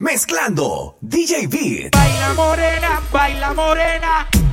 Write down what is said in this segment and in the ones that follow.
Mezclando DJ Beat. Baila morena, baila morena.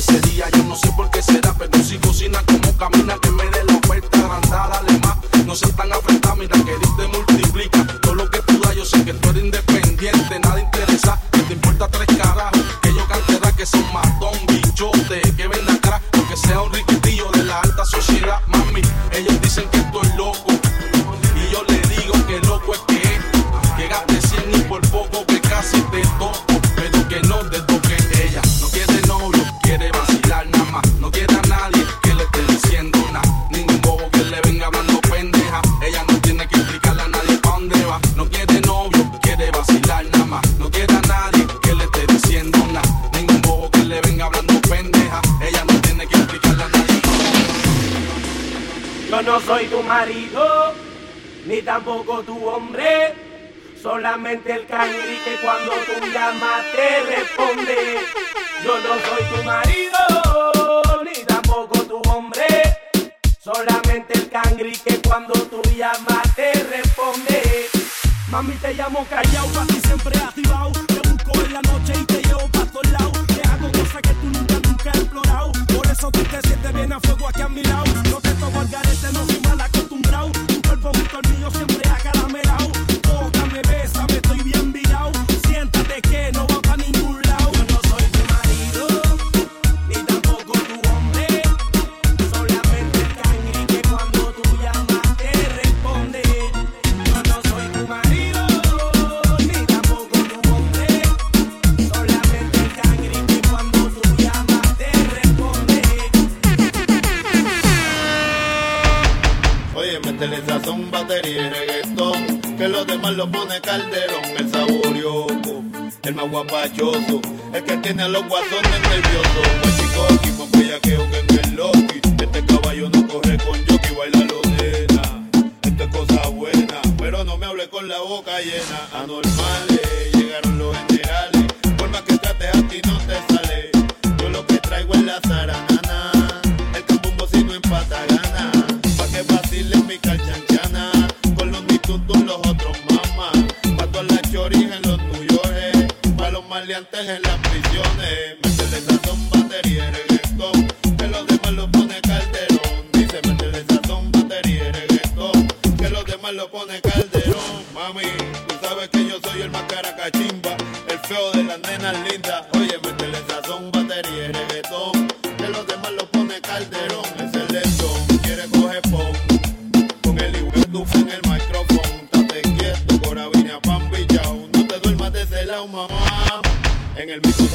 ese día yo solamente el que cuando tú llamas te responde. Yo no soy tu marido, ni tampoco tu hombre. Solamente el cangri que cuando tú llamas te responde. Mami, te llamo callao, para siempre a ti. guasón nervioso. Pues chico que. Este caballo no corre con jockey, baila lorena. Esto es cosa buena, pero no me hable con la boca llena. Anormales, llegaron los generales. Por más que trates a ti no te sale. Yo lo que traigo es la zaranana. El cambumbo si no empata gana. Pa' que vacile mi calchanchana. Con los institutos los otros mamas. Pato a la choris en los tuyores. Eh. Pa' los maleantes en la Metele sazon batería y el Que los demás lo pone calderón. Dice meterles un batterie regreso Que los demás lo pone calderón. Mami Tú sabes que yo soy el más cara cachimba El feo de las nenas lindas. Oye meterles a son batería reggaetón. Que los demás lo pone Calderón. Es el son Quieres coge pop, Con el libro tu fing el micrófono, Estate quieto Ahora vine a Pan Pichao No te duermas de el aumá En el mismo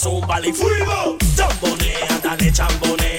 zúmbale y fuego. Chambonea, dale chambonea,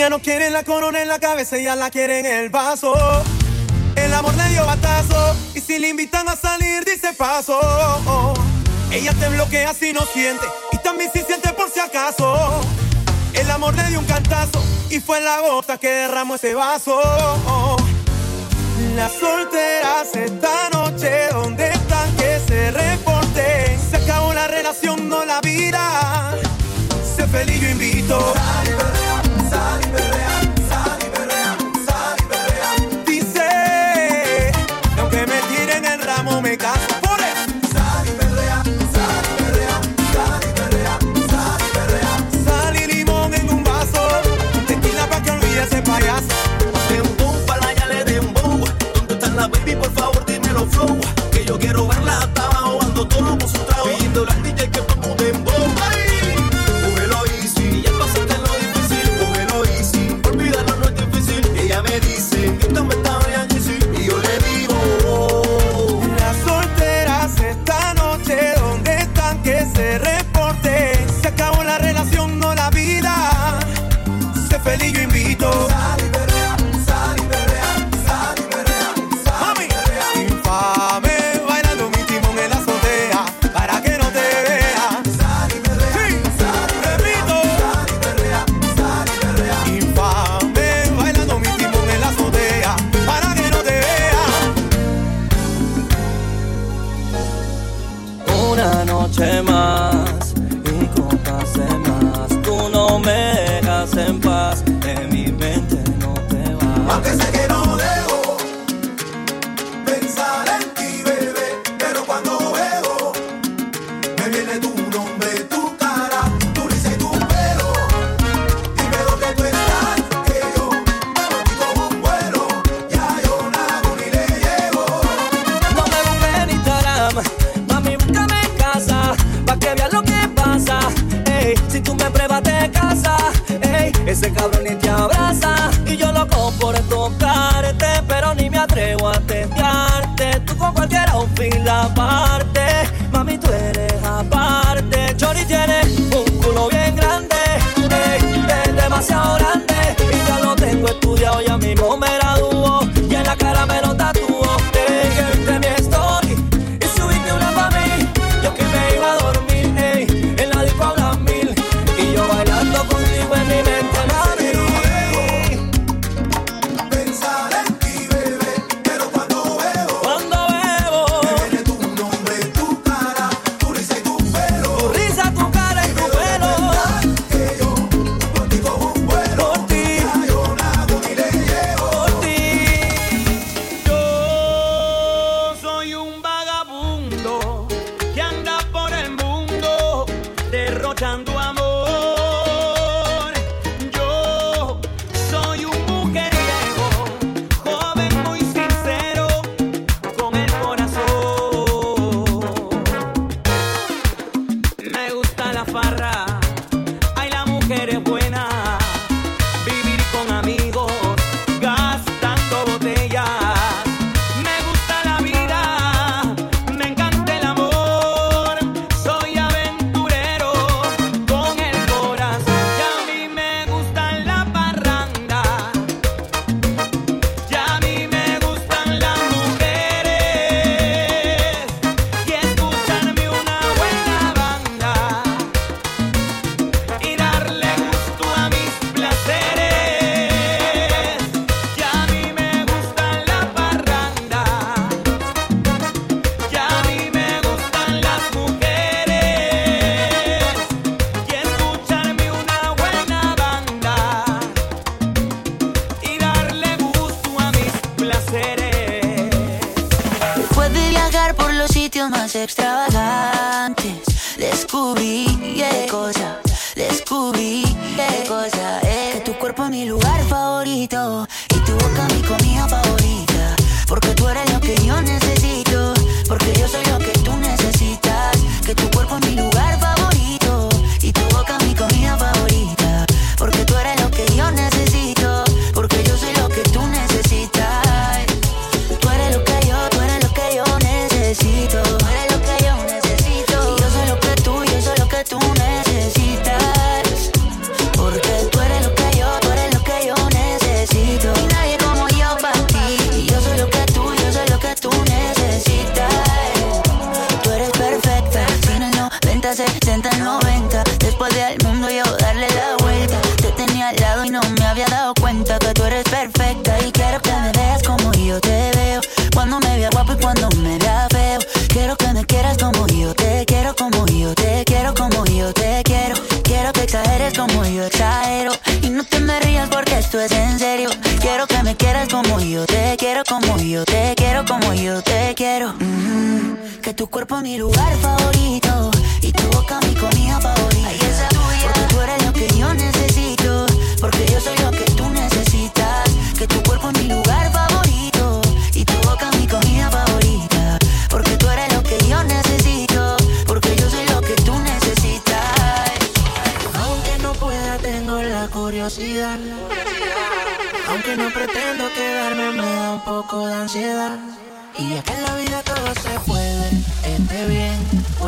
ya no quieren la corona en la cabeza, ya la quieren en el vaso. El amor le dio batazo y si le invitan a salir dice paso. Ella te bloquea si no siente y también si siente por si acaso. El amor le dio un cantazo y fue la gota que derramó ese vaso. Las solteras esta noche, ¿dónde están que se reporte? Se acabó la relación, no la vida. Sé feliz, yo invito. Dale, bebé.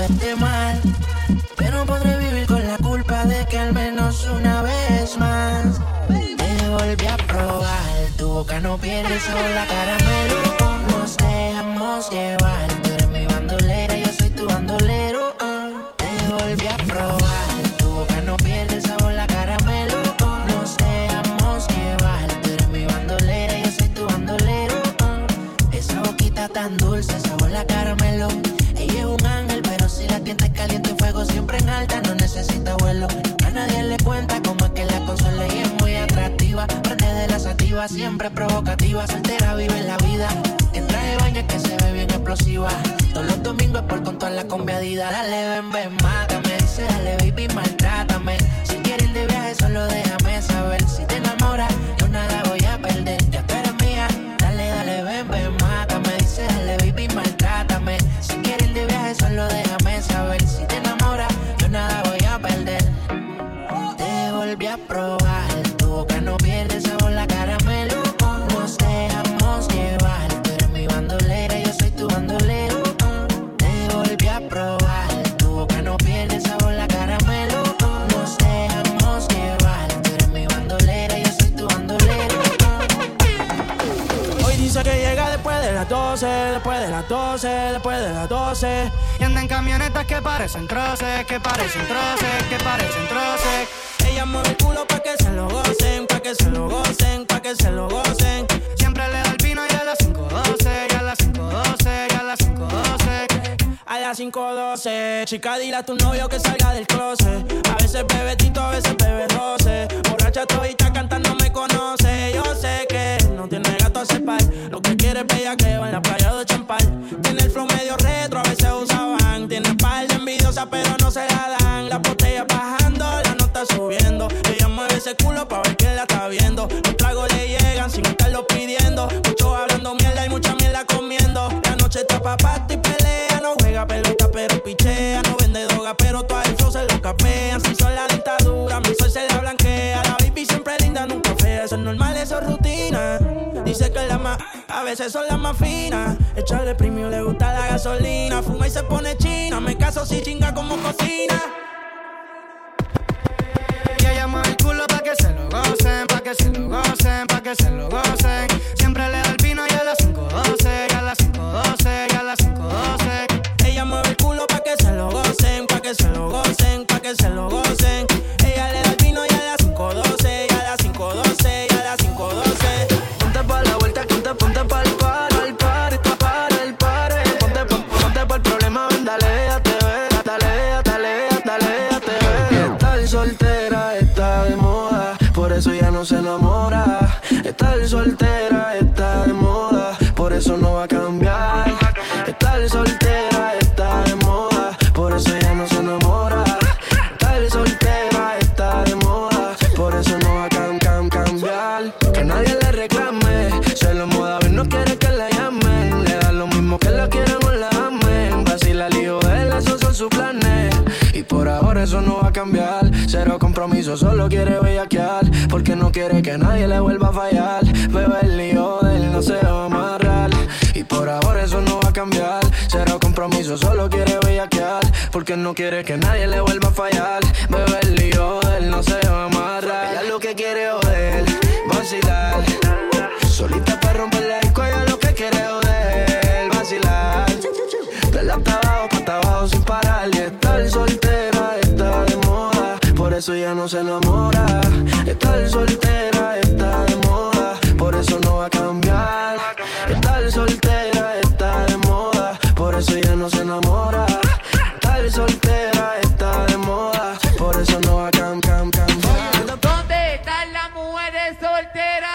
Esté mal. Pero podré vivir con la culpa de que al menos una vez más te volví a probar. Tu boca no pierde sola caramelo. Nos dejamos llevar. Siempre provocativa. Soltera vive la vida. En traje de baño que se ve bien explosiva. Todos los domingos por con toda la conviadida. Dale, ven, ven, mátame. Dice, dale, baby, maltrátame. Si quieres ir de viaje, solo déjame saber. Si te enamoras, yo nada voy de las 12, después de las 12. Y anda en camionetas que parecen troces, que parecen troces, que parecen troces. Ella mueve el culo pa' que se lo gocen, pa' que se lo gocen, pa' que se lo gocen. Las 5.12, chica, dile a tu novio que salga del closet. A veces bebe tito, a veces bebe roce. Borracha todita cantando me conoce. Yo sé que no tiene gato a par. Lo que quiere es bellaqueo en la playa de Champal. Tiene el flow medio retro, a veces usaban. Tiene par de envidiosas, pero no se la dan. La botella bajando, la nota subiendo. Ella mueve ese culo pa' ver que la está viendo. Los tragos le llegan sin estarlo pidiendo. Muchos hablando mierda y mucha mierda comiendo. La noche está pa' a veces son las más finas. Echarle premio le gusta la gasolina. Fuma y se pone china. Me caso si chinga como cocina. Y ella mueve el culo pa' que se lo gocen, pa' que se lo gocen, pa' que se lo gocen. Siempre le da el vino y a las 5.12, y a las 5.12, y a las 5.12. Ella mueve el culo pa' que se lo gocen, pa' que se lo gocen, Estar soltera está de moda, por eso no va a cambiar. Estar soltera está de moda, por eso ya no se enamora. Estar soltera está de moda, por eso no va a cam, cam, cambiar. Que nadie le reclame, se lo moda, ver, no quiere que la llamen. Le da lo mismo que la quieran o la amen. Vacila el hijo de él, esos son sus planes. Y por ahora eso no va a cambiar. Cero compromiso, solo quiere bellaquear. Porque no quiere que nadie le vuelva a fallar. Bebe el lío de él, no se va a amarrar. Y por ahora eso no va a cambiar. Cero compromiso, solo quiere bellaquear. Porque no quiere que nadie le vuelva a fallar. Bebe el lío de él, no se va a amarrar. Ella lo que quiere joder, vacilar. Solita para romper la disco, ella lo que quiere joder, vacilar. De la hasta abajo, pa' abajo sin parar. Y estar soltera está de moda, por eso ya no se enamora tal soltera está de moda, por eso no va a cambiar. Que tal soltera está de moda, por eso ya no se enamora. Tal soltera está de moda, por eso no va a cam, cam, cambiar. ¿Dónde están las mujeres solteras?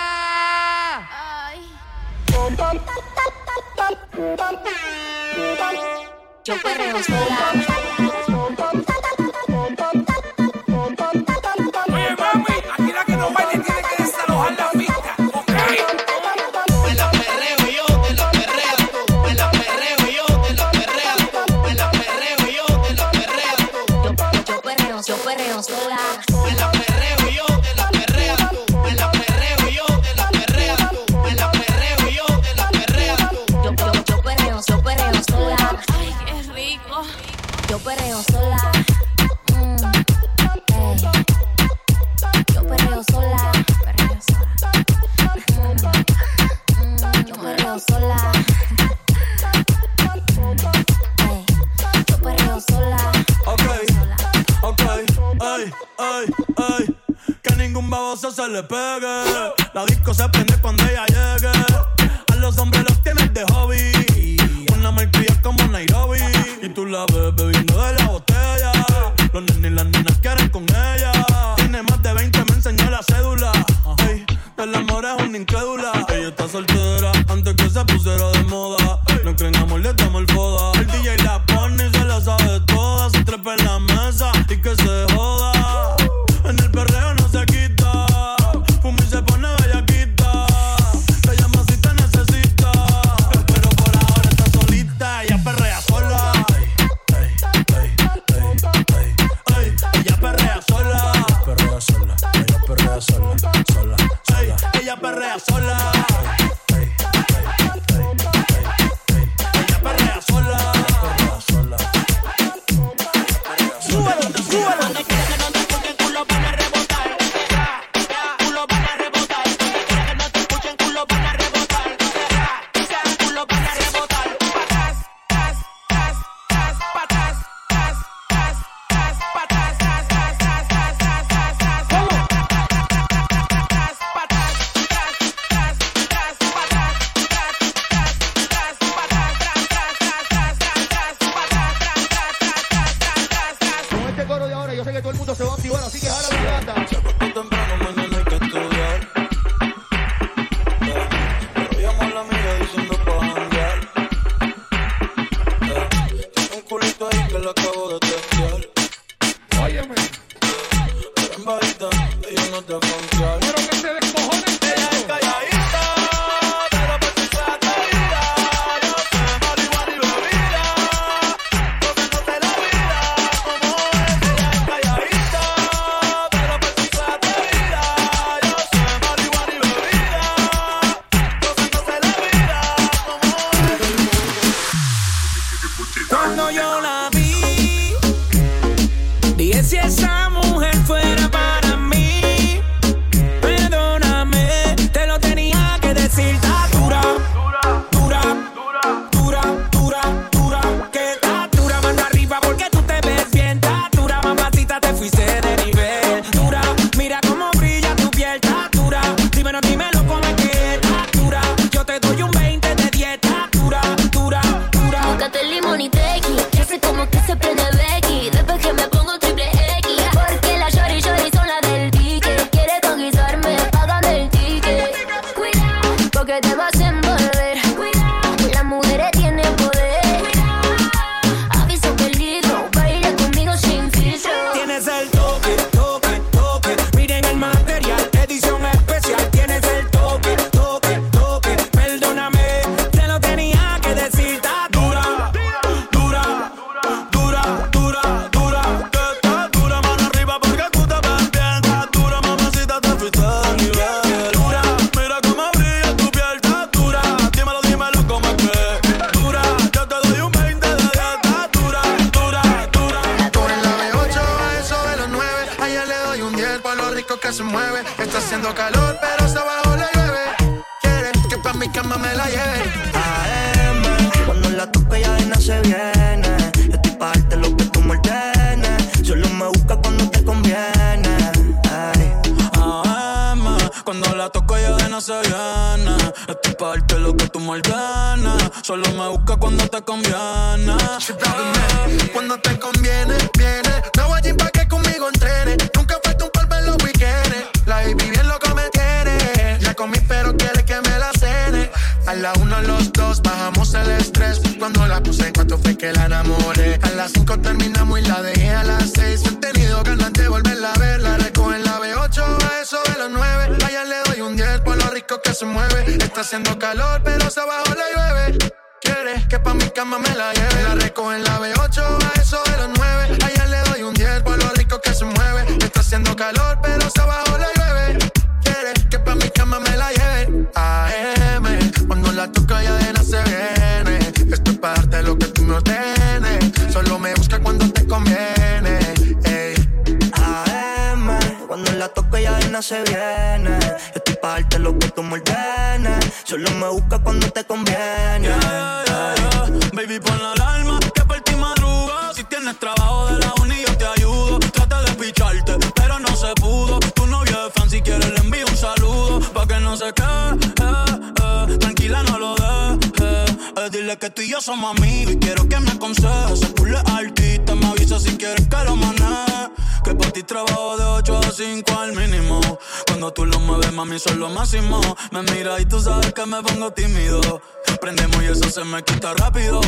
al mínimo. Cuando tú lo mueves, mami, son lo máximo. Me mira y tú sabes que me pongo tímido. Prendemos y eso se me quita rápido.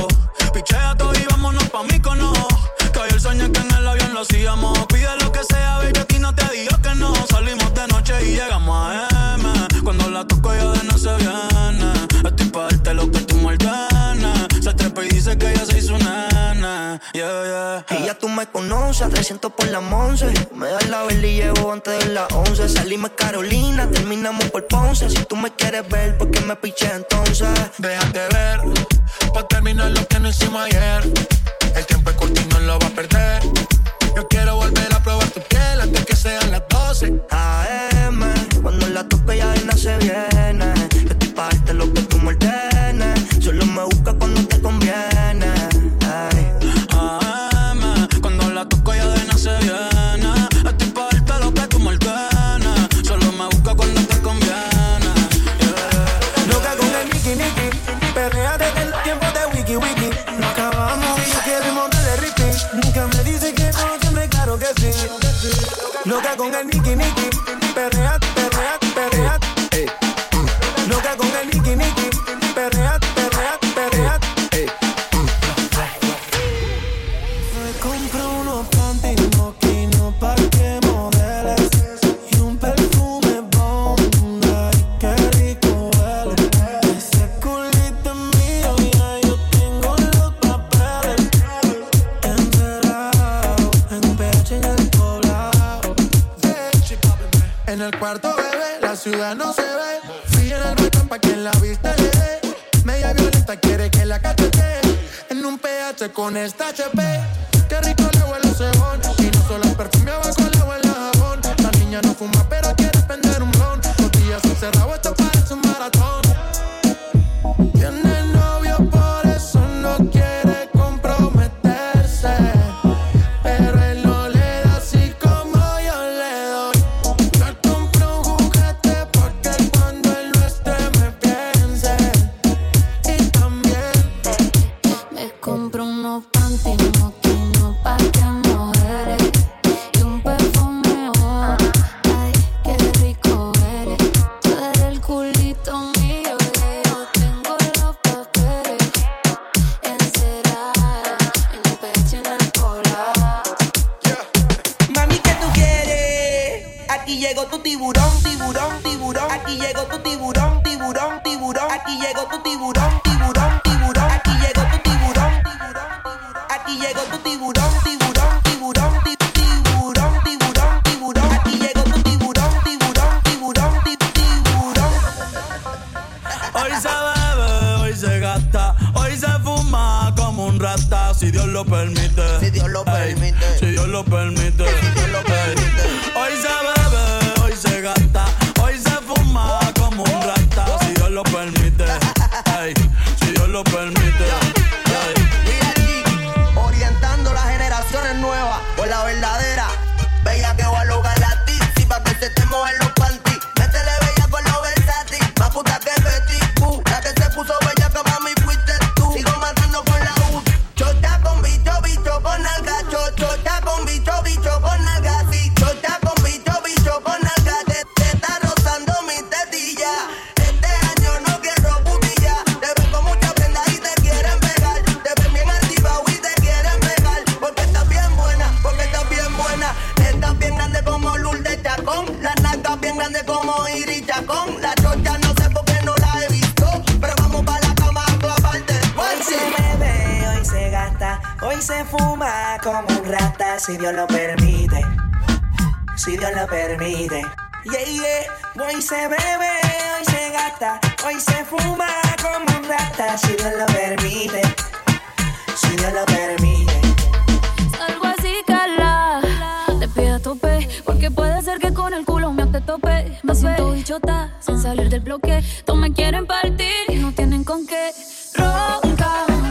Pichea todo y vámonos pa' mí cono. Cayó el sueño que en el avión lo hacíamos. Pide lo que sea, baby, aquí no te digo que no. Salimos de noche y llegamos a M. Cuando la toco ya de no se viene. Estoy pa' darte lo que tú me ordenes se trepa y dice que ya se hizo nana. Yeah, yeah. Y ya tú me conoces, 300 por la 11. Me das la vela y llevo antes de las 11. Salimos Carolina, terminamos por Ponce. Si tú me quieres ver, ¿por qué me piché entonces? Déjate ver, pa' terminar lo que no hicimos ayer. El tiempo es corto y no lo va a perder. Yo quiero volver a probar tu piel antes que sean las 12. AM, cuando la tope ya nace bien con el Nicky Nicky. Cuarto bebé, la ciudad no se ve. Sigue en el botón pa' que la vista le dé. Media violenta quiere que la cachete. En un PH con esta HP. Qué rico le huele cebón. Y no solo perfume, abajo le huele jabón. La niña no fuma, pero quiere prender un blon. Los días encerrados, está se fuma como un rata si Dios lo permite. Si Dios lo permite. Yeah, yeah. Hoy se bebe, hoy se gasta, hoy se fuma como un rata si Dios lo permite. Si Dios lo permite. Algo así, Carla. Te pido a tope, porque puede ser que con el culo me te tope. Me siento bichota, sin salir del bloque. Todos me quieren partir y no tienen con qué. Ronca.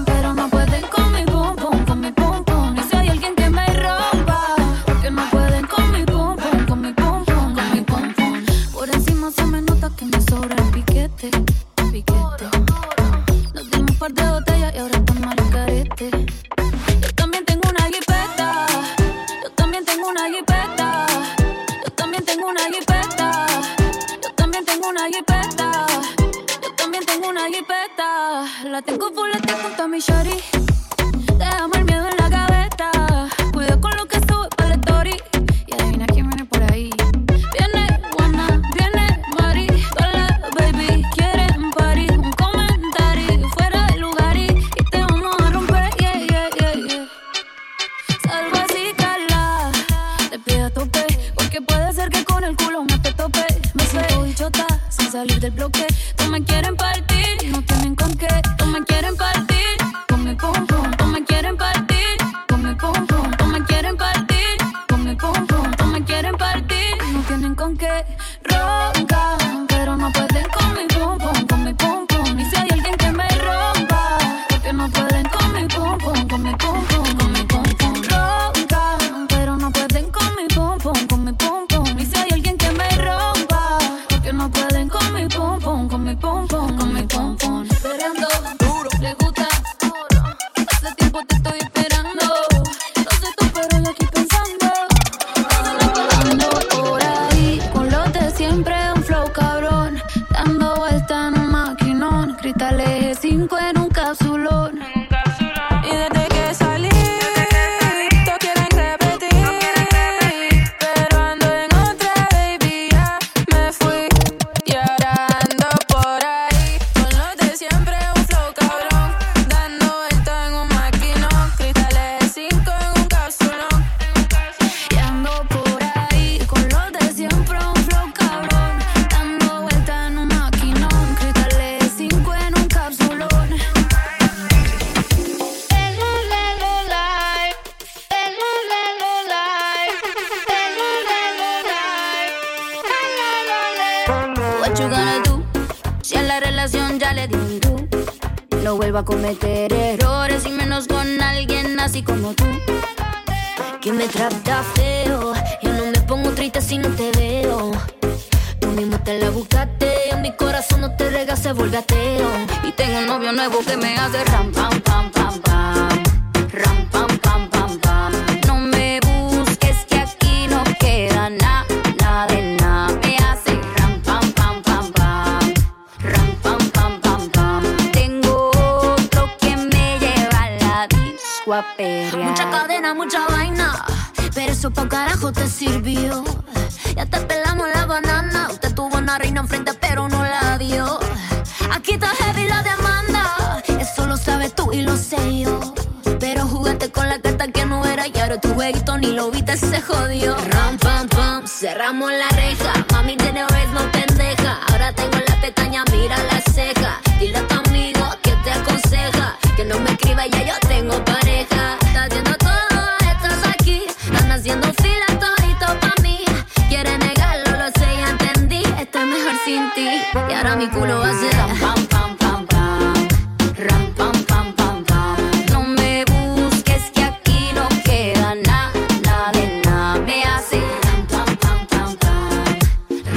Y ahora mi culo va a ser pam, pam, pam, pam. Ram, pam, pam, pam, pam. No me busques que aquí no queda nada, nada de nada. Me hace ram, pam, pam, pam, pam.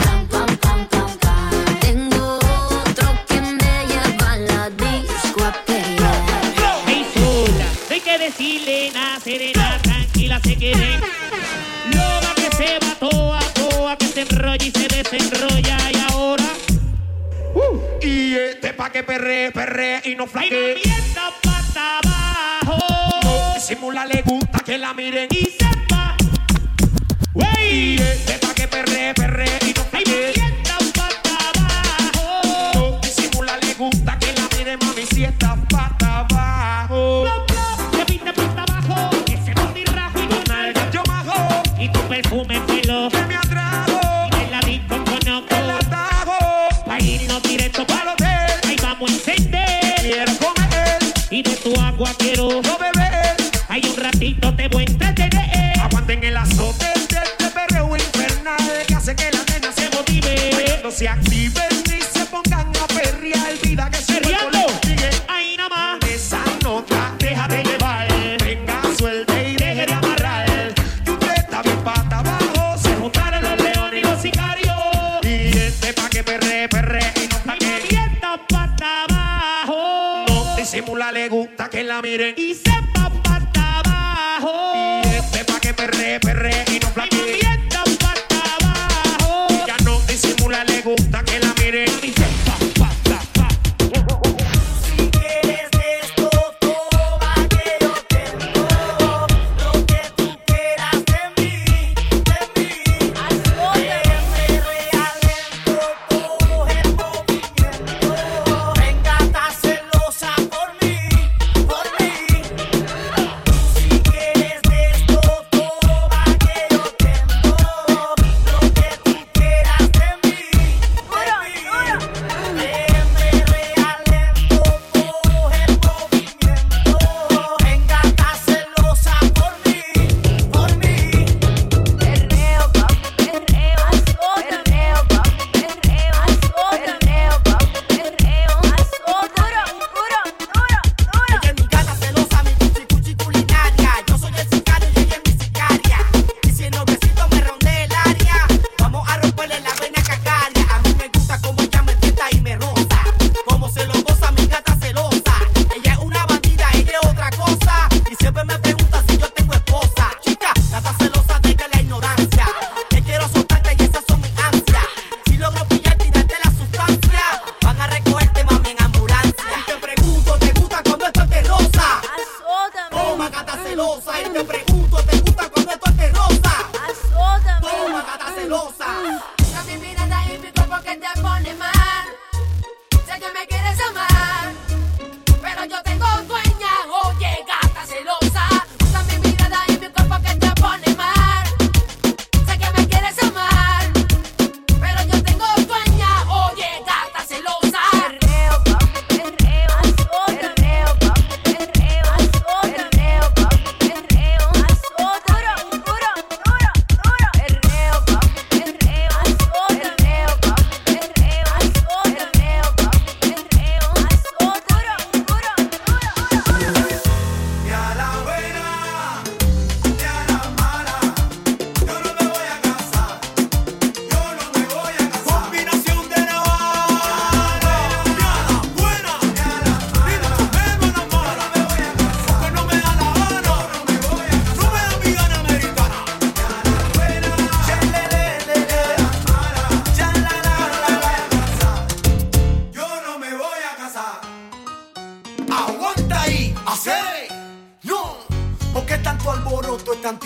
Ram, pam, pam, pam, pam. Tengo otro que me lleva a la disco a pelear. Hey, sola, hay que decirle nada, serena, tranquila, se quede. Loba que se va toa, toa, que se enrolla y se desenrolla. pa' que perre, perre y no flaque. Y la pata abajo. No simula, le gusta que la miren y sepa. Wey, yeah. pa' que perre, perre y no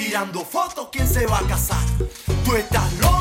Tirando fotos, ¿quién se va a casar? Tú estás loco.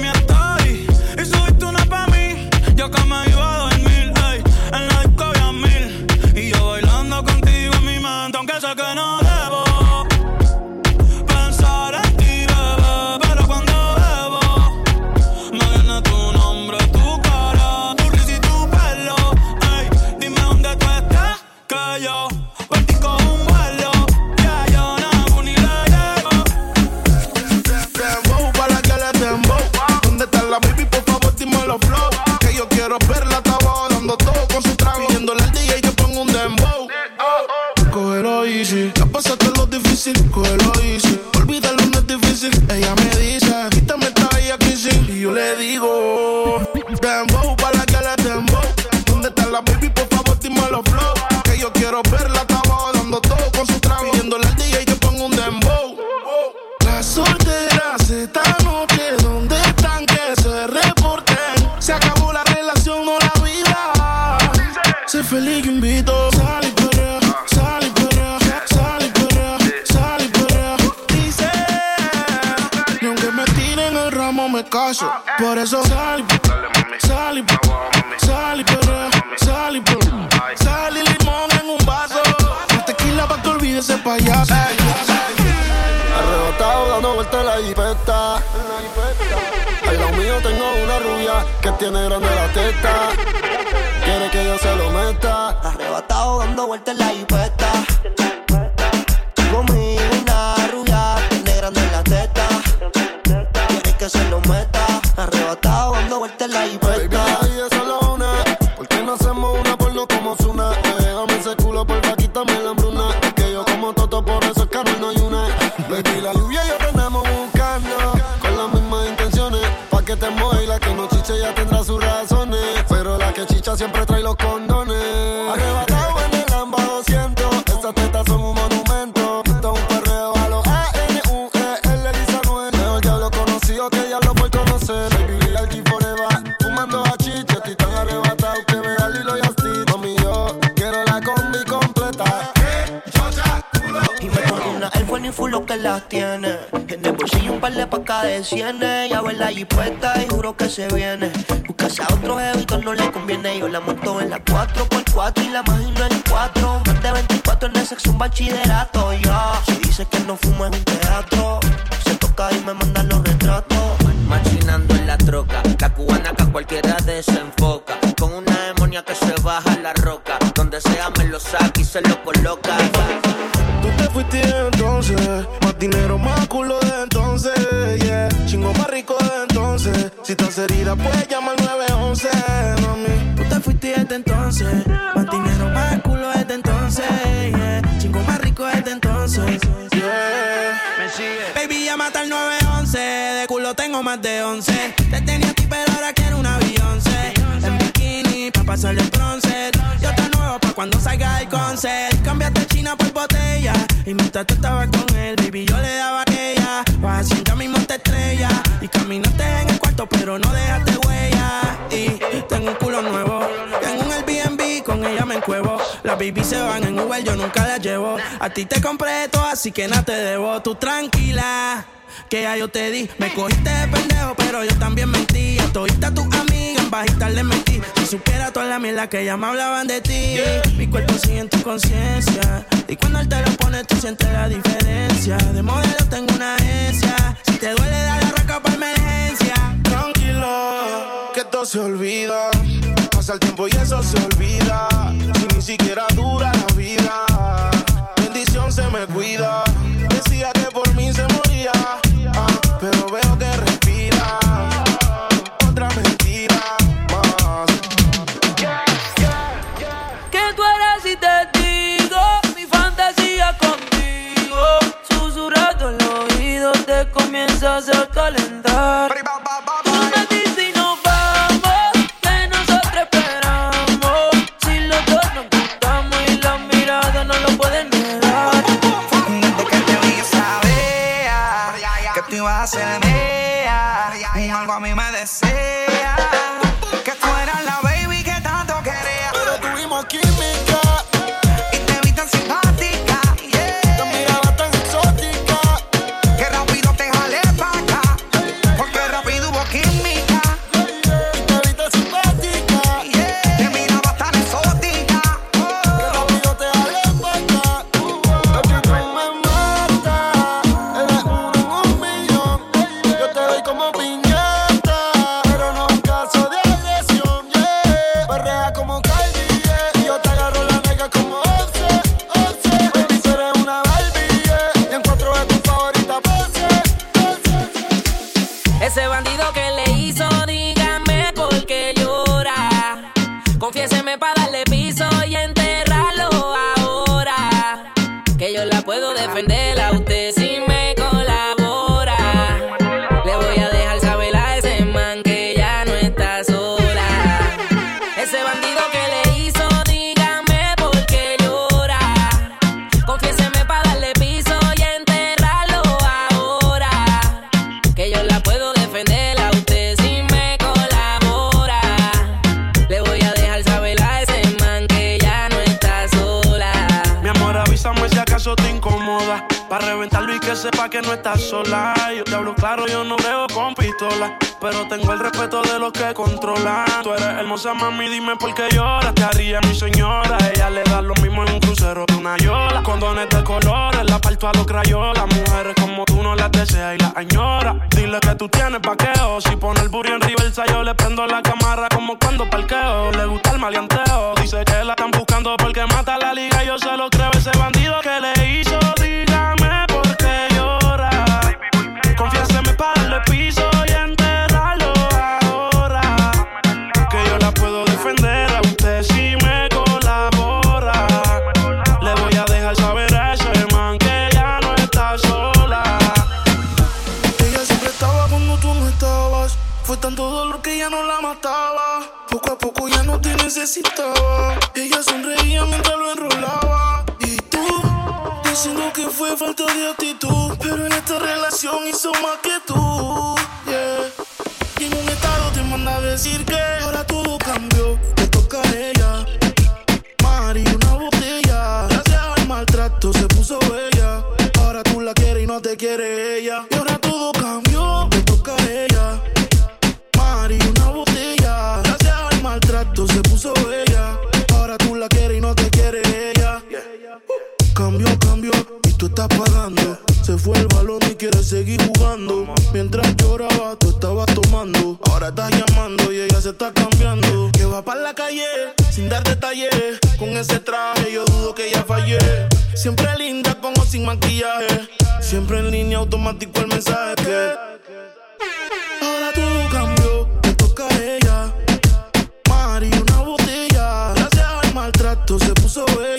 me atrás. está. Ya ve la puesta y juro que se viene. Buscase a otro jevito, no le conviene. Yo la monto en la 4x4 y la imagino en 4. Más de 24 en el sexo, un bachillerato. Ya, si dice que no fumo en un teatro, se toca y me mandan los retratos. Machinando en la troca, la cubana que a cualquiera desenfoca. Con una demonia que se baja la roca. Donde sea me lo saca y se lo coloca. Tú te fuiste entonces, más dinero, más culo heridas, puedes llamar 911, mami. Tú te fuiste desde entonces, más dinero, más culo desde entonces. Chingo más rico desde entonces. Me sigue. Baby, ya mata al 911, de culo tengo más de 11. Te tenía a ti, pero ahora quiero un avión, En bikini, pa' pasar el bronce. Yo te nuevo pa' cuando salga el concert. Cámbiate China por botella, y mientras tú estabas con él, baby, yo le daba Las baby se van en Uber, yo nunca las llevo. A ti te compré todo, así que nada te debo. Tú tranquila, que ya yo te di. Me cogiste de pendejo, pero yo también mentí. A todita tu amiga en bajita le mentí. Si supiera toda la mierda que ya me hablaban de ti. Mi cuerpo sigue en tu conciencia. Y cuando él te lo pone, tú sientes la diferencia. De modelo tengo una agencia. Si te duele, dale arranca para emergencia. Tranquilo se olvida. Pasa el tiempo y eso se olvida. Si ni siquiera dura la vida. Bendición se me cuida. Decía que Hermosa mami, dime por qué lloras. Te haría mi señora. Ella le da lo mismo en un crucero que una yola. Condones de colores, la parto a los crayolas. Mujeres como tú no las deseas y las añoras. Dile que tú tienes paqueo. Si pone el burro en reversa, yo le prendo la cámara como cuando parqueo. Le gusta el maleanteo. Dice que la están buscando porque mata la liga. Yo se lo creo. Ese bandido que le hizo, dígame. Poco a poco ya no te necesitaba. Ella sonreía mientras lo enrolaba. Y tú, diciendo que fue falta de actitud. Pero en esta relación hizo más que tú. Seguí jugando mientras lloraba, tú estabas tomando. Ahora estás llamando y ella se está cambiando. Que va para la calle sin dar detalles. Con ese traje yo dudo que ella fallé. Siempre linda con o sin maquillaje. Siempre en línea automático el mensaje. Ahora todo cambió, me toca a ella. Mari, una botella. Gracias al maltrato se puso bella.